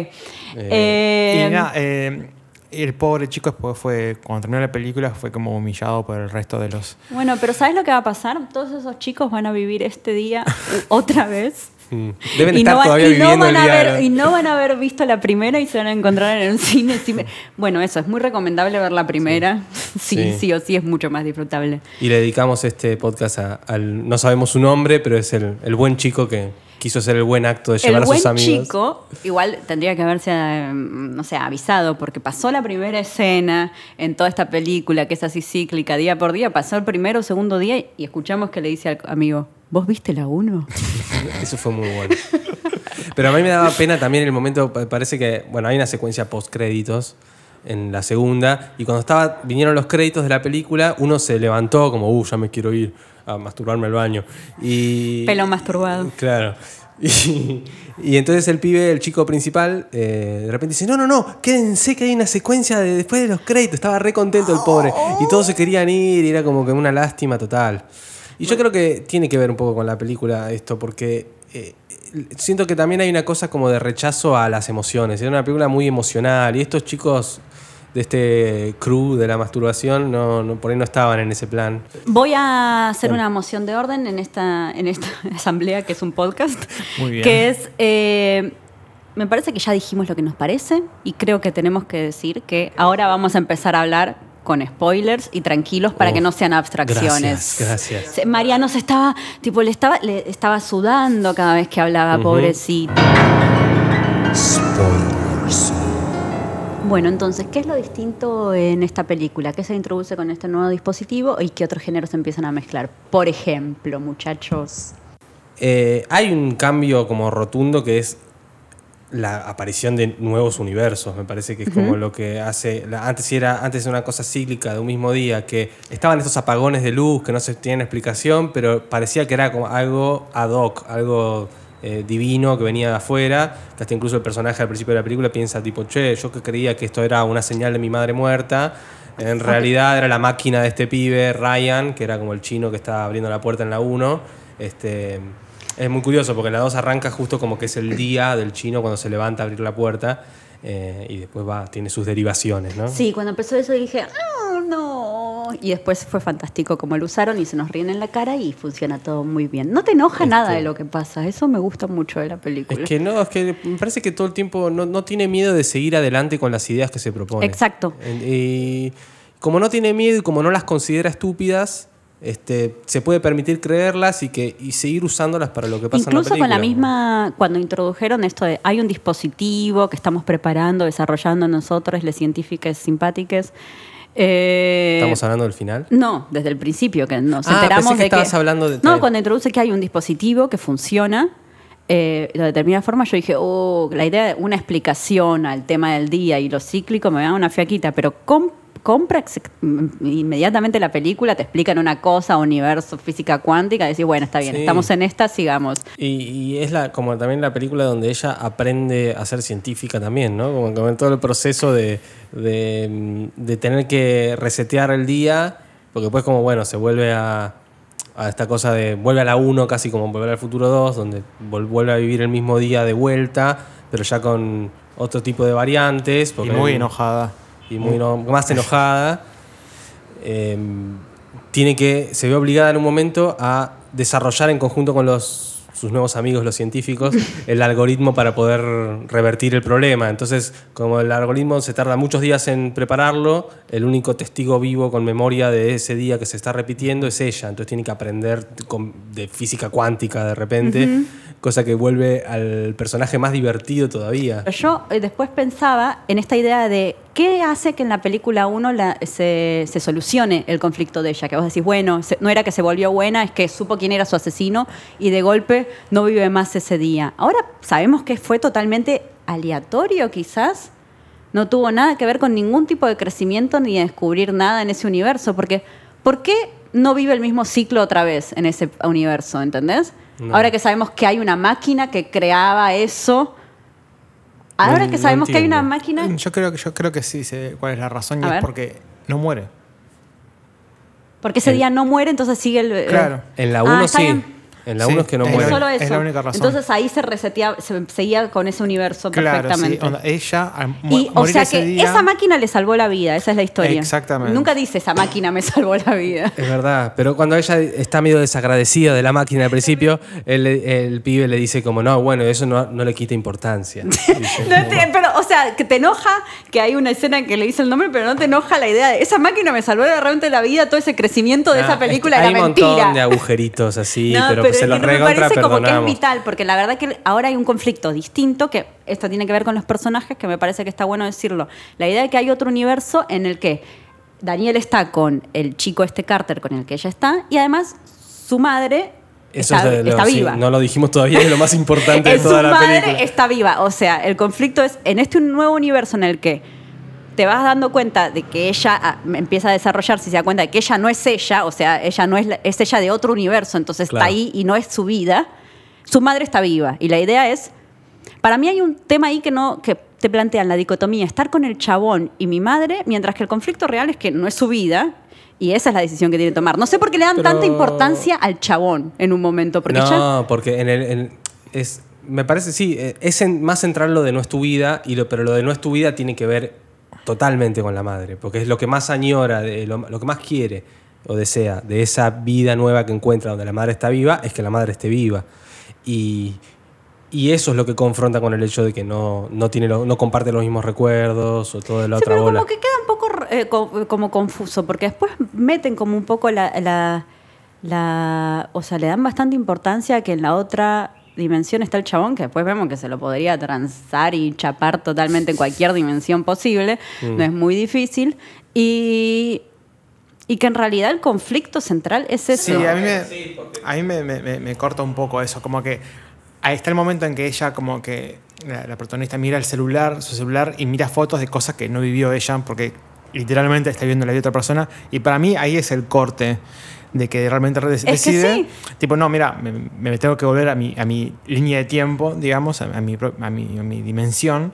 Eh, Y nada, eh, el pobre chico después fue, cuando terminó la película, fue como humillado por el resto de los... Bueno, pero ¿sabes lo que va a pasar? Todos esos chicos van a vivir este día [LAUGHS] otra vez. Mm. Deben y estar no, van, todavía y no van el a día. haber, y no van a haber visto la primera y se van a encontrar en un cine. [LAUGHS] Bueno, eso, es muy recomendable ver la primera. Sí, sí, Sí. o sí, es mucho más disfrutable. Y le dedicamos este podcast a- al. No sabemos su nombre, pero es el, el buen chico que quiso hacer el buen acto de llevar El a buen sus amigos. chico, igual tendría que haberse, eh, no sé, avisado, porque pasó la primera escena en toda esta película, que es así cíclica, día por día, pasó el primero o segundo día y escuchamos que le dice al amigo, ¿vos viste la 1? [LAUGHS] Eso fue muy bueno. Pero a mí me daba pena también el momento, pa- parece que, bueno, hay una secuencia post créditos en la segunda y cuando estaba vinieron los créditos de la película, uno se levantó como, "Uh, ya me quiero ir a masturbarme al baño." Y Pelo masturbado. Claro. [LAUGHS] Y, y entonces el pibe, el chico principal, eh, de repente dice, no, no, no, quédense que hay una secuencia de después de los créditos. Estaba re contento el pobre. Y todos se querían ir y era como que una lástima total. Y yo creo que tiene que ver un poco con la película esto, porque eh, siento que también hay una cosa como de rechazo a las emociones. Era una película muy emocional y estos chicos de este crew de la masturbación no, no, por ahí no estaban en ese plan. Voy a hacer una moción de orden en esta, en esta [LAUGHS] asamblea, que es un podcast, Muy bien. que es, eh, me parece que ya dijimos lo que nos parece y creo que tenemos que decir que ahora vamos a empezar a hablar con spoilers y tranquilos para Oh, que no sean abstracciones. gracias, gracias. Mariano se estaba, tipo, le estaba, le estaba sudando cada vez que hablaba, pobrecito. Spoilers. Bueno, entonces, ¿qué es lo distinto en esta película? ¿Qué se introduce con este nuevo dispositivo y qué otros géneros se empiezan a mezclar? Por ejemplo, muchachos. Eh, hay un cambio como rotundo que es la aparición de nuevos universos. Me parece que es como lo que hace. la- antes era antes era una cosa cíclica de un mismo día, que estaban estos apagones de luz que no se tienen explicación, pero parecía que era como algo ad hoc, algo eh, divino que venía de afuera. Que hasta incluso el personaje al principio de la película piensa, tipo, che, yo que creía que esto era una señal de mi madre muerta. En realidad era la máquina de este pibe, Ryan, que era como el chino que estaba abriendo la puerta en la 1. Este, es muy curioso porque en la 2 arranca justo como que es el día del chino cuando se levanta a abrir la puerta eh, y después va, tiene sus derivaciones, ¿no? Sí, cuando empezó eso dije, "Ah, no. Y después fue fantástico como lo usaron y se nos ríen en la cara y funciona todo muy bien. No te enoja nada de lo que pasa, eso me gusta mucho de la película. Es que no, es que me parece que todo el tiempo no, no tiene miedo de seguir adelante con las ideas que se propone. Exacto. Y como no tiene miedo y como no las considera estúpidas, este, se puede permitir creerlas y, que, y seguir usándolas para lo que pasa Incluso en la con la película. misma, cuando introdujeron esto de hay un dispositivo que estamos preparando, desarrollando nosotros, les científicas simpáticas. eh, ¿Estamos hablando del final? No, desde el principio, que nos Ah, enteramos pensé que de estabas hablando de- No, cuando introduce que hay un dispositivo que funciona eh, de determinada forma, yo dije, oh, la idea de una explicación al tema del día y lo cíclico me da una fiaquita, pero com- compra ex- inmediatamente la película, te explican una cosa, universo, física cuántica, y decís, bueno, está bien, Sí. estamos en esta, sigamos. Y, y es la, como también la película donde ella aprende a ser científica también, ¿no? Como, como en todo el proceso de, de, mm, de tener que resetear el día, porque después como, bueno, se vuelve a, a esta cosa de, vuelve a la 1 casi como volver al futuro 2, donde vol- vuelve a vivir el mismo día de vuelta, pero ya con otro tipo de variantes. Y porque muy hay- enojada. Y muy no- más enojada, eh, tiene que, se ve obligada en un momento a desarrollar en conjunto con los, sus nuevos amigos, los científicos, [LAUGHS] el algoritmo para poder revertir el problema. Entonces, como el algoritmo se tarda muchos días en prepararlo, el único testigo vivo con memoria de ese día que se está repitiendo es ella. Entonces tiene que aprender de física cuántica de repente, cosa que vuelve al personaje más divertido todavía. Yo eh, después pensaba en esta idea de qué hace que en la película 1 la- se, se solucione el conflicto de ella. Que vos decís, bueno, no era que se volvió buena, es que supo quién era su asesino y de golpe no vive más ese día. Ahora sabemos que fue totalmente aleatorio quizás. No tuvo nada que ver con ningún tipo de crecimiento ni de descubrir nada en ese universo. Porque, ¿por qué no vive el mismo ciclo otra vez en ese universo? ¿Entendés? No. Ahora que sabemos que hay una máquina que creaba eso. Ahora No- que no sabemos que hay una máquina. Yo creo que yo creo que sí sé cuál es la razón y A es ver. porque no muere. Porque ese El- día no muere, entonces sigue el. eh, Claro. En la Ah, 1 está sí. bien. En la Sí, 1 es que no muere. solo eso. es la única razón. Entonces ahí se reseteaba, se seguía con ese universo Claro, sí. perfectamente. onda, ella mu- y, o sea ese que día, esa máquina le salvó la vida, esa es la historia. Exactamente. Nunca dice esa máquina me salvó la vida. Es verdad, pero cuando ella está medio desagradecida de la máquina al principio, el, el pibe le dice como, no, bueno, eso no, no le quita importancia. [LAUGHS] Dice, No te- pero, o sea, que te enoja que hay una escena que le dice el nombre, pero no te enoja la idea de esa máquina me salvó realmente la vida, todo ese crecimiento de "Ah, esa película hay era un montón mentira. de agujeritos así, [LAUGHS] No, pero, se es los que me parece como que es vital, porque la verdad que ahora hay un conflicto distinto, que esto tiene que ver con los personajes, que me parece que está bueno decirlo. La idea de que hay otro universo en el que Daniel está con el chico este Carter con el que ella está, y además su madre Eso está, es lo- está sí, viva. no lo dijimos todavía, es lo más [LAUGHS] importante de toda su la madre película. está viva. O sea, el conflicto es en este nuevo universo en el que te vas dando cuenta de que ella ah, empieza a desarrollarse y se da cuenta de que ella no es ella, o sea, ella no es, la- es ella de otro universo, entonces Claro. está ahí y no es su vida. Su madre está viva. Y la idea es. Para mí hay un tema ahí que no. que te plantean la dicotomía, estar con el chabón y mi madre, mientras que el conflicto real es que no es su vida. Y esa es la decisión que tiene que tomar. No sé por qué le dan Pero- tanta importancia al chabón en un momento. Porque no, porque en el, en- es, me parece, sí, eh, es en- más central lo de no es tu vida, y lo, pero lo de no es tu vida tiene que ver totalmente con la madre, porque es lo que más añora, de lo, lo que más quiere o desea de esa vida nueva que encuentra donde la madre está viva, es que la madre esté viva. Y, y eso es lo que confronta con el hecho de que no, no, tiene lo- no comparte los mismos recuerdos o todo de la Sí, otra pero bola. como que queda un poco eh, co- como confuso, porque después meten como un poco la, la, la- O sea, le dan bastante importancia a que en la otra dimensión está el chabón, que después vemos que se lo podría transar y chapar totalmente en cualquier dimensión posible. No es muy difícil. Y. Y que en realidad el conflicto central es eso. Sí, a mí, me, a mí me, me- me- me corta un poco eso, como que ahí está el momento en que ella como que la, la protagonista mira el celular, su celular y mira fotos de cosas que no vivió ella porque literalmente está viendo la vida de otra persona y para mí ahí es el corte de que realmente re- que decide, sí. tipo, no, mira, me, me tengo que volver a mi, a mi línea de tiempo, digamos, a, a mi, a, mi, a mi dimensión,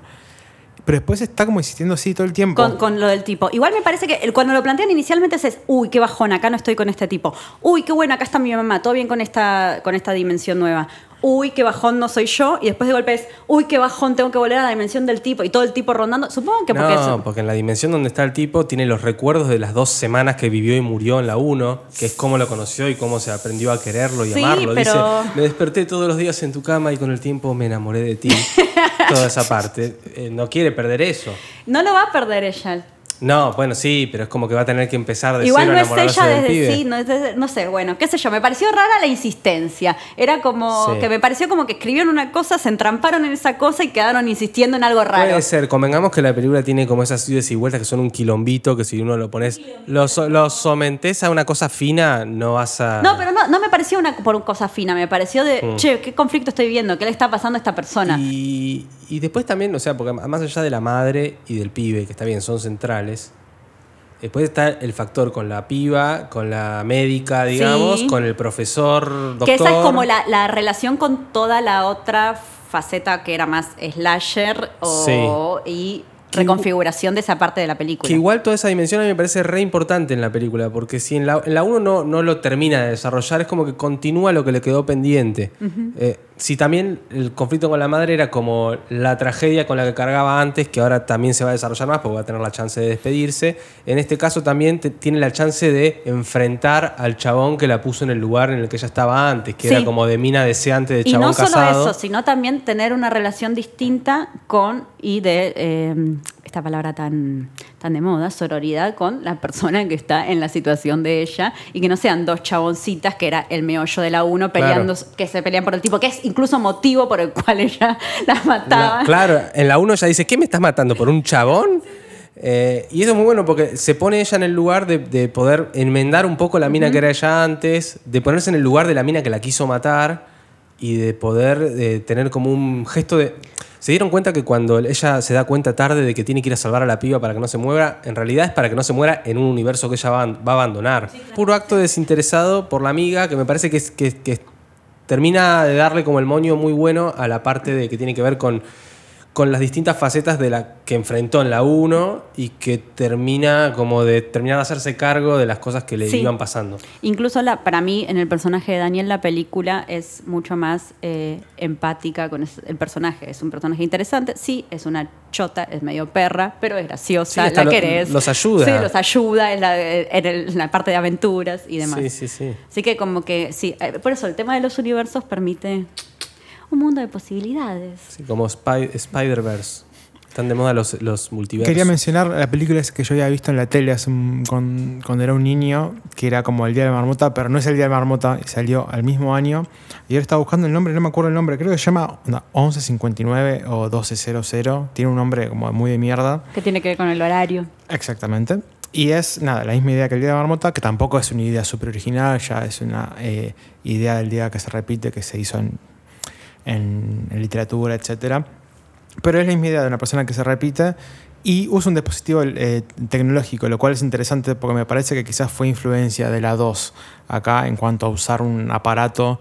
pero después está como insistiendo así todo el tiempo. Con, con lo del tipo. Igual me parece que cuando lo plantean inicialmente es, es, uy, qué bajón, acá no estoy con este tipo. Uy, qué bueno, acá está mi mamá, todo bien con esta, con esta dimensión nueva. Uy, qué bajón no soy yo. Y después de golpe es, uy, qué bajón, tengo que volver a la dimensión del tipo. Y todo el tipo rondando. Supongo que porque no, eso- porque en la dimensión donde está el tipo tiene los recuerdos de las dos semanas que vivió y murió en la 1, que es cómo lo conoció y cómo se aprendió a quererlo y Sí, amarlo. pero- Dice, me desperté todos los días en tu cama y con el tiempo me enamoré de ti. [LAUGHS] Toda esa parte. Eh, no quiere perder eso. no lo va a perder ella. No, bueno, sí, pero es como que va a tener que empezar de Igual cero no es ella desde pibe. sí, no, es desde- no sé, bueno, qué sé yo, me pareció rara la insistencia. Era como Sí. que me pareció como que escribieron una cosa, se entramparon en esa cosa y quedaron insistiendo en algo raro. Puede ser, convengamos que la película tiene como esas idas y vueltas que son un quilombito, que si uno lo pones, lo, lo sometés a una cosa fina, no vas a... No, pero no, no me pareció una por cosa fina, me pareció de, che, ¿qué conflicto estoy viendo? ¿Qué le está pasando a esta persona? Y, y después también, o sea, porque más allá de la madre y del pibe, que está bien, son centrales, después está el factor con la piba, con la médica, digamos, Sí. con el profesor, doctor. que esa es como la, la relación con toda la otra faceta que era más slasher o, y reconfiguración de esa parte de la película. Que igual toda esa dimensión a mí me parece re importante en la película, porque si en la, en la 1 no, no lo termina de desarrollar, es como que continúa lo que le quedó pendiente. Eh, si también el conflicto con la madre era como la tragedia con la que cargaba antes, que ahora también se va a desarrollar más, porque va a tener la chance de despedirse, en este caso también te- tiene la chance de enfrentar al chabón que la puso en el lugar en el que ella estaba antes, que Sí. era como de mina deseante de y chabón no solo casado. eso, sino también tener una relación distinta con y de eh, esta palabra tan, tan de moda, sororidad con la persona que está en la situación de ella y que no sean dos chaboncitas que era el meollo de la uno peleando, que se pelean por el tipo, que es incluso motivo por el cual ella [LAUGHS] la mataba. La- claro, en la 1 ella dice, ¿qué me estás matando? ¿Por un chabón? Eh, y eso es muy bueno porque se pone ella en el lugar de, de poder enmendar un poco la mina que era ella antes, de ponerse en el lugar de la mina que la quiso matar y de poder eh, tener como un gesto de... Se dieron cuenta que cuando ella se da cuenta tarde de que tiene que ir a salvar a la piba para que no se muera, en realidad es para que no se muera en un universo que ella va, a- va a abandonar. Puro acto desinteresado por la amiga que me parece que, es, que, que termina de darle como el moño muy bueno a la parte de que tiene que ver con, con las distintas facetas de la que enfrentó en la 1 y que termina como de terminar de hacerse cargo de las cosas que le Sí. iban pasando. Incluso la, para mí, en el personaje de Daniel, la película es mucho más eh, empática con el personaje. Es un personaje interesante. Sí, es una chota, es medio perra, pero es graciosa, Sí, la lo- querés. los ayuda. Sí, los ayuda en la, en el- en la parte de aventuras y demás. Sí, sí, sí. Así que como que, sí, eh, por eso el tema de los universos permite un mundo de posibilidades. Sí, como Spy- Spider-Verse. Están de moda los, los multiversos. Quería mencionar la película que yo había visto en la tele hace un- con- cuando era un niño, que era como el Día de la Marmota, pero no es el Día de la Marmota, y salió al mismo año. Y ahora estaba buscando el nombre, no me acuerdo el nombre, creo que se llama no, 1159 o 1200. Tiene un nombre como muy de mierda. Que tiene que ver con el horario. Exactamente. Y es, nada, la misma idea que el Día de la Marmota, que tampoco es una idea súper original, ya es una eh, idea del día que se repite, que se hizo en, en- en literatura, etcétera. Pero es la misma idea de una persona que se repite y usa un dispositivo eh, tecnológico, lo cual es interesante porque me parece que quizás fue influencia de la 2 acá en cuanto a usar un aparato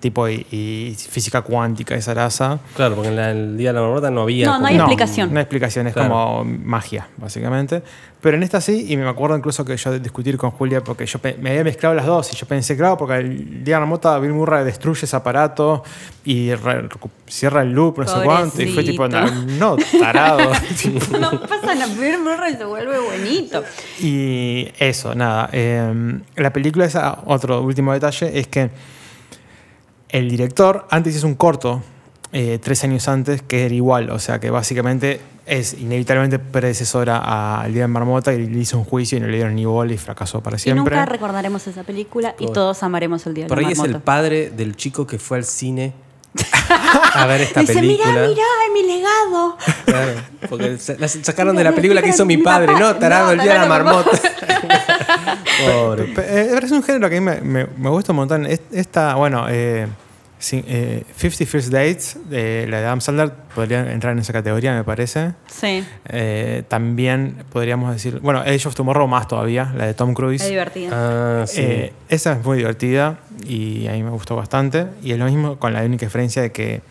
tipo y, y física cuántica, esa raza. Claro, porque en la- el Día de la Marmota no había... No, no como- hay explicación. No hay explicación, es Claro. como magia, básicamente. Pero en esta sí, y me acuerdo incluso que yo discutir con Julia porque yo me había mezclado las dos y yo pensé, claro, porque el día de la mota Bill Murray destruye ese aparato y re- cierra el loop, no sé cuánto, y fue tipo, no, tarado. [LAUGHS] [LAUGHS] No pasa nada, Bill Murray se vuelve buenito. y eso, nada. eh, la película, esa, otro último detalle, es que el director antes hizo un corto eh, tres años antes, que era igual. O sea que básicamente es inevitablemente predecesora al Día de Marmota y le hizo un juicio y no le dieron ni bola y fracasó para Y siempre. nunca recordaremos esa película y Por- todos amaremos el Día de Por la ahí es el Marmota. padre del chico que fue al cine [LAUGHS] a ver esta Dice, película. mirá, mirá, es mi legado. Claro, porque sa- la sacaron de la película que hizo mi padre, papá. ¿no? Tarado No, el día de la tarado, marmota. [LAUGHS] Pobre. Pe- eh, es un género que a mí me, me- me gusta un montón. Es- Esta, bueno, eh, eh, 50 First Dates, de la de Adam Sandler, podría entrar en esa categoría, me parece. Sí, Eh, también podríamos decir, bueno, Age of Tomorrow más todavía, la de Tom Cruise. es divertido. Ah, sí. Eh, esa es muy divertida y a mí me gustó bastante. Y es lo mismo con la única diferencia de que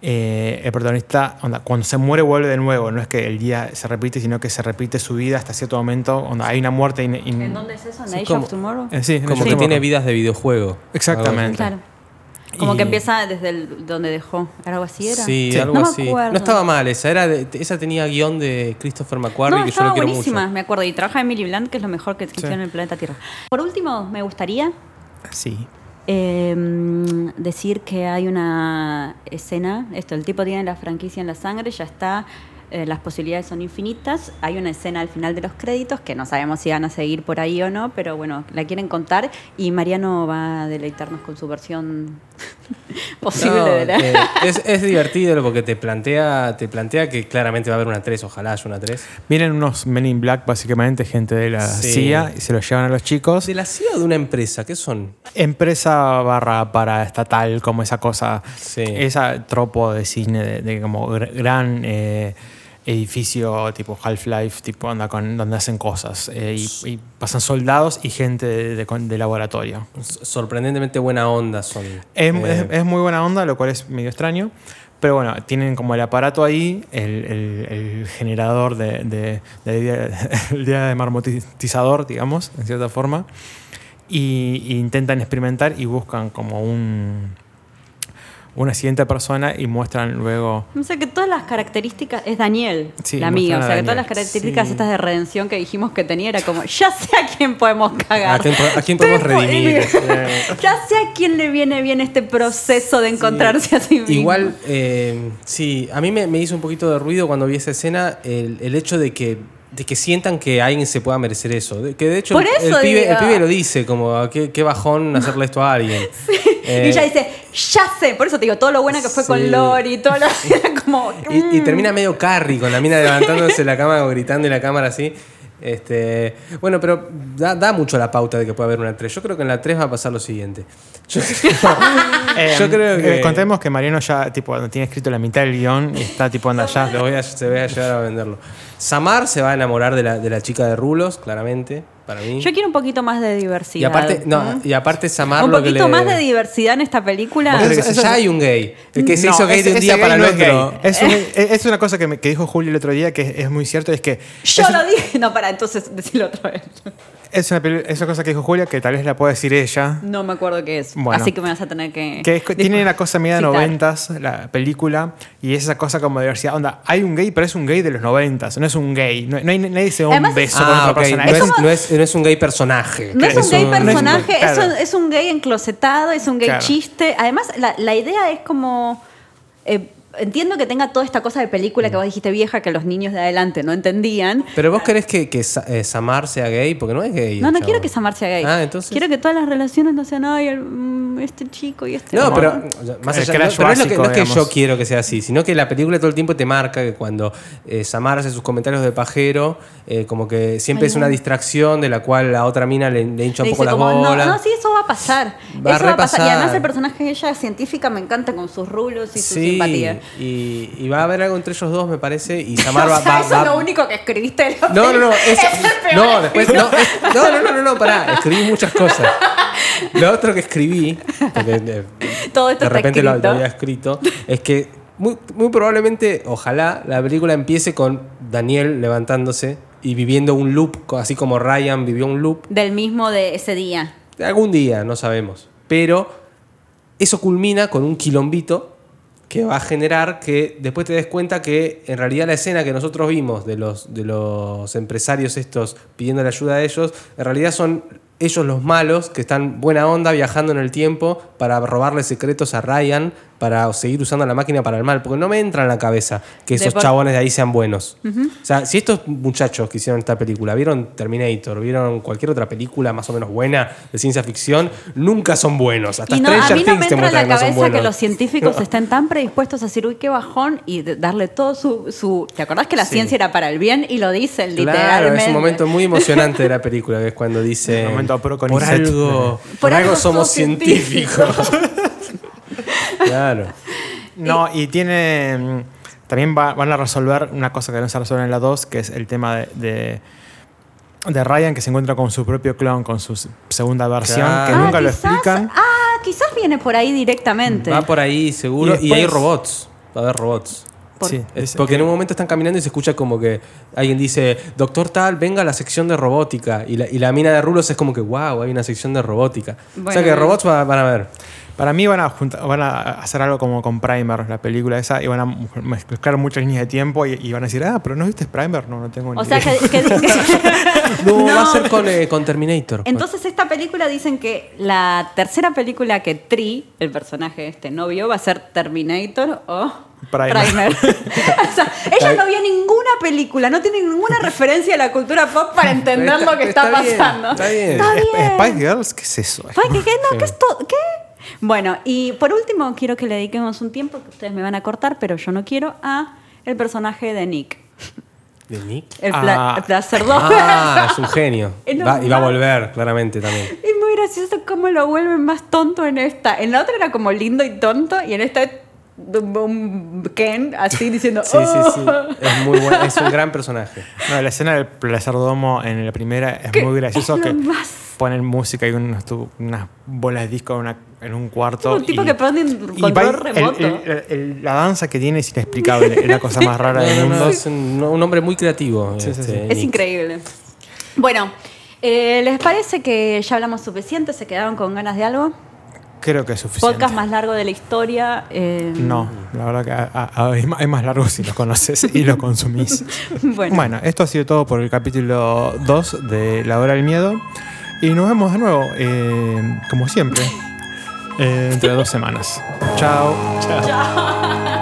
eh, el protagonista, onda, cuando se muere, vuelve de nuevo. No es que el día se repite, sino que se repite su vida hasta cierto momento. Onda, hay una muerte. in- in- ¿En dónde es eso? ¿En Sí, Age como- of Tomorrow? Eh, sí, en Como que tiene vidas de videojuego. Exactamente. Claro. Como Y- que empieza desde el- donde dejó. ¿Algo así era? Sí, Sí. algo No así. No estaba mal esa. Era de- esa tenía guion de Christopher McQuarrie No, que yo lo quiero buenísima, mucho. me acuerdo. Y trabaja Emily Blunt, que es lo mejor que existió Sí. en el planeta Tierra. Por último, me gustaría Sí. eh, decir que hay una escena, esto, el tipo tiene la franquicia en la sangre, ya está, eh, las posibilidades son infinitas, hay una escena al final de los créditos que no sabemos si van a seguir por ahí o no, pero bueno, la quieren contar y Mariano va a deleitarnos con su versión [LAUGHS] posible No, de la... eh, es, es divertido porque te plantea, te plantea que claramente va a haber una 3, ojalá haya una 3. Vienen unos Men in Black, básicamente, gente de la Sí. CIA, y se los llevan a los chicos. ¿De la CIA o de una empresa? ¿Qué son? Empresa barra para estatal, como esa cosa, Sí. esa tropo de cine de, de como gr- gran eh, edificio tipo Half-Life, tipo anda con, donde hacen cosas eh, y, y pasan soldados y gente de, de- de laboratorio. Sorprendentemente buena onda son. Es, Eh, es- es muy buena onda, lo cual es medio extraño. Pero bueno, tienen como el aparato ahí, el, el- el generador de, de- [LAUGHS] el día de marmotizador, digamos, en cierta forma. Y, y intentan experimentar y buscan como un, una siguiente persona y muestran luego... O sea que todas las características es Daniel, Sí, la amiga. O sea que todas las características Sí. estas de redención que dijimos que tenía era como, ya sé a quién podemos cagar. ¿A quién po- a quién podemos redimir? [LAUGHS] ya sé a quién le viene bien este proceso de encontrarse a sí mismo. Igual, eh, sí, a mí me, me hizo un poquito de ruido cuando vi esa escena el, el hecho de que, de que sientan que alguien se pueda merecer eso. De- que de hecho Por el, eso el pibe, el pibe lo dice, como "Ah, qué, qué bajón hacerle esto a alguien. [LAUGHS] Eh, y ella dice, ya sé, por eso te digo, todo lo buena que fue Sí. con Lori, todo lo era [LAUGHS] [LAUGHS] como... Y, y mm. termina medio Carrie con la mina levantándose de la cama o gritando en la cámara así. Este, bueno, pero da, da mucho la pauta de que puede haber una 3. Yo creo que en la 3 va a pasar lo siguiente. Yo, [LAUGHS] Eh, yo creo que. eh, contemos que Mariano ya tipo, tiene escrito la mitad del guion y está tipo anda ya... Lo voy a, se voy a llevar a venderlo. Samar se va a enamorar de la, de la chica de rulos, claramente, para mí. Yo quiero un poquito más de diversidad. y aparte, no, ¿Mm? y aparte Samar un lo que poquito le- más de diversidad en esta película. Que Eso- ya hay un gay. El que se No, hizo gay de un día para el no otro. gay. Es, un- [LAUGHS] es- una cosa que, me- que dijo Julio el otro día que es, es muy cierto, es que Yo es, lo dije. No, para, entonces decirlo otra vez. Es una, peli- es una cosa que dijo Julia que tal vez la pueda decir ella. No me acuerdo qué es. Bueno. Así que me vas a tener que. Que es- tiene la cosa media de noventas, la película, y es esa cosa como de diversidad. Onda, hay un gay, pero es un gay de los noventas, no es un gay. No, no hay, nadie se da un beso con Ah, otra persona. No Es como- no es- no es un gay personaje. No es un gay no es un- personaje, claro. un, es un gay enclosetado, es un gay Claro. chiste. Además, la, la idea es como. eh, entiendo que tenga toda esta cosa de película que vos dijiste vieja que los niños de adelante no entendían. Pero vos querés que, que eh, Samar sea gay, porque no es gay. No, no quiero que Samar sea gay. Ah, entonces. Quiero que todas las relaciones no sean, ay, el- mm, este chico y este. No, otro". pero más El allá, crash no, pero no es lo que, básico, no es que yo quiero que sea así, sino que la película todo el tiempo te marca que cuando eh, Samar hace sus comentarios de pajero, eh, como que siempre Ay, es no. una distracción de la cual la otra mina le, le hincha un Le poco las como, no, bolas. no, sí, eso va a pasar. Va a eso va a pasar. Y además el personaje de ella científica me encanta con sus rulos y su Sí, simpatía. Y, y va a haber algo entre ellos dos, me parece, y Samar [LAUGHS] va, o sea, va- eso va- es lo único que escribiste de la No, no, no, [LAUGHS] es- Es no, después, no, es- no, no, no, no, no, pará, escribí muchas cosas. Lo otro que escribí, porque de, Todo esto de repente lo, lo había escrito, es que muy, muy probablemente, ojalá, la película empiece con Daniel levantándose y viviendo un loop, así como Ryan vivió un loop. Del mismo de ese día. Algún día, no sabemos. Pero eso culmina con un quilombito que va a generar que después te des cuenta que en realidad la escena que nosotros vimos de los, de los empresarios estos pidiendo la ayuda a ellos, en realidad son ellos los malos que están buena onda viajando en el tiempo para robarle secretos a Ryan para seguir usando la máquina para el mal, porque no me entra en la cabeza que esos chabones de ahí sean buenos. O sea, si estos muchachos que hicieron esta película vieron Terminator, vieron cualquier otra película más o menos buena de ciencia ficción, nunca son buenos. Hasta Y no, a Stranger mí no me Things entra en la que no son cabeza que los científicos [LAUGHS] estén tan predispuestos a decir, uy, qué bajón, y de- darle todo su, su... ¿Te acordás que la Sí. ciencia era para el bien? Y lo dicen Claro, literalmente. es un momento muy [LAUGHS] emocionante de la película, que es cuando dice. El momento pro con por algo, Por por algo algo somos sos científico". científicos. [LAUGHS] claro. [LAUGHS] No, y tiene. mm, También va- van a resolver una cosa que no se resuelve en la 2, que es el tema de, de, de Ryan que se encuentra con su propio clon, con su segunda versión, Claro. que Ah, nunca lo quizás- explican. Ah, quizás viene por ahí directamente. Va por ahí seguro. Y Y, hay después- robots. Va a haber robots. Por- Sí, Es porque en un momento están caminando y se escucha como que alguien dice, doctor tal, venga a la sección de robótica. Y la, y la mina de rulos es como que, wow, hay una sección de robótica. o Bueno, sea que robots va- van a ver. Para mí van a, junta- van a hacer algo como con Primer, la película esa, y van a mezclar muchas líneas de tiempo y, y van a decir, ah, pero ¿no viste Primer? No, no tengo ni O sea, que, que- [LAUGHS] No, va a ser con, eh, con Terminator. Entonces esta película dicen que la tercera película que Tri, el personaje este, no vio va a ser Terminator o Primer. Primer. [LAUGHS] o sea, ella no vio ninguna película, no tiene ninguna referencia a la cultura pop para entender Está- lo que está, está bien, pasando. está bien. Está ¿Es- bien. ¿Spice Girls? ¿Qué es eso? ¿qué, qué? No, ¿qué es todo? ¿Qué? Bueno, y por último quiero que le dediquemos un tiempo, que ustedes me van a cortar, pero yo no quiero, a el personaje de Nick. ¿De Nick? El, pla- Ah. el. Ah, es un genio. [LAUGHS] Va- y va a volver, claramente, también. Es muy gracioso cómo lo vuelven más tonto en esta. En la otra era como lindo y tonto, y en esta es un Ken así diciendo. Sí, sí, sí. "Oh". Es muy bueno, es un gran personaje. No, la escena del placerdomo en la primera es muy gracioso es lo que más. Ponen música y unos tu- unas bolas de disco en, una- en un cuarto. Un tipo y- que y control va- el- remoto. el- el- la danza que tiene es inexplicable, es la [LAUGHS] cosa más rara del mundo. es un, un hombre muy creativo. Sí, sí, este, sí. Es Nick. increíble. Bueno, eh, ¿les parece que ya hablamos suficiente? ¿Se quedaron con ganas de algo? Creo que es suficiente. Podcast más largo de la historia. eh, No, la verdad que a- a- hay más- hay más largos si los conoces y los consumís. [LAUGHS] Bueno. Bueno, esto ha sido todo por el capítulo 2 de La Hora del Miedo. Y nos vemos de nuevo, eh, como siempre, eh, dentro de dos semanas. Chao. Chao. [LAUGHS]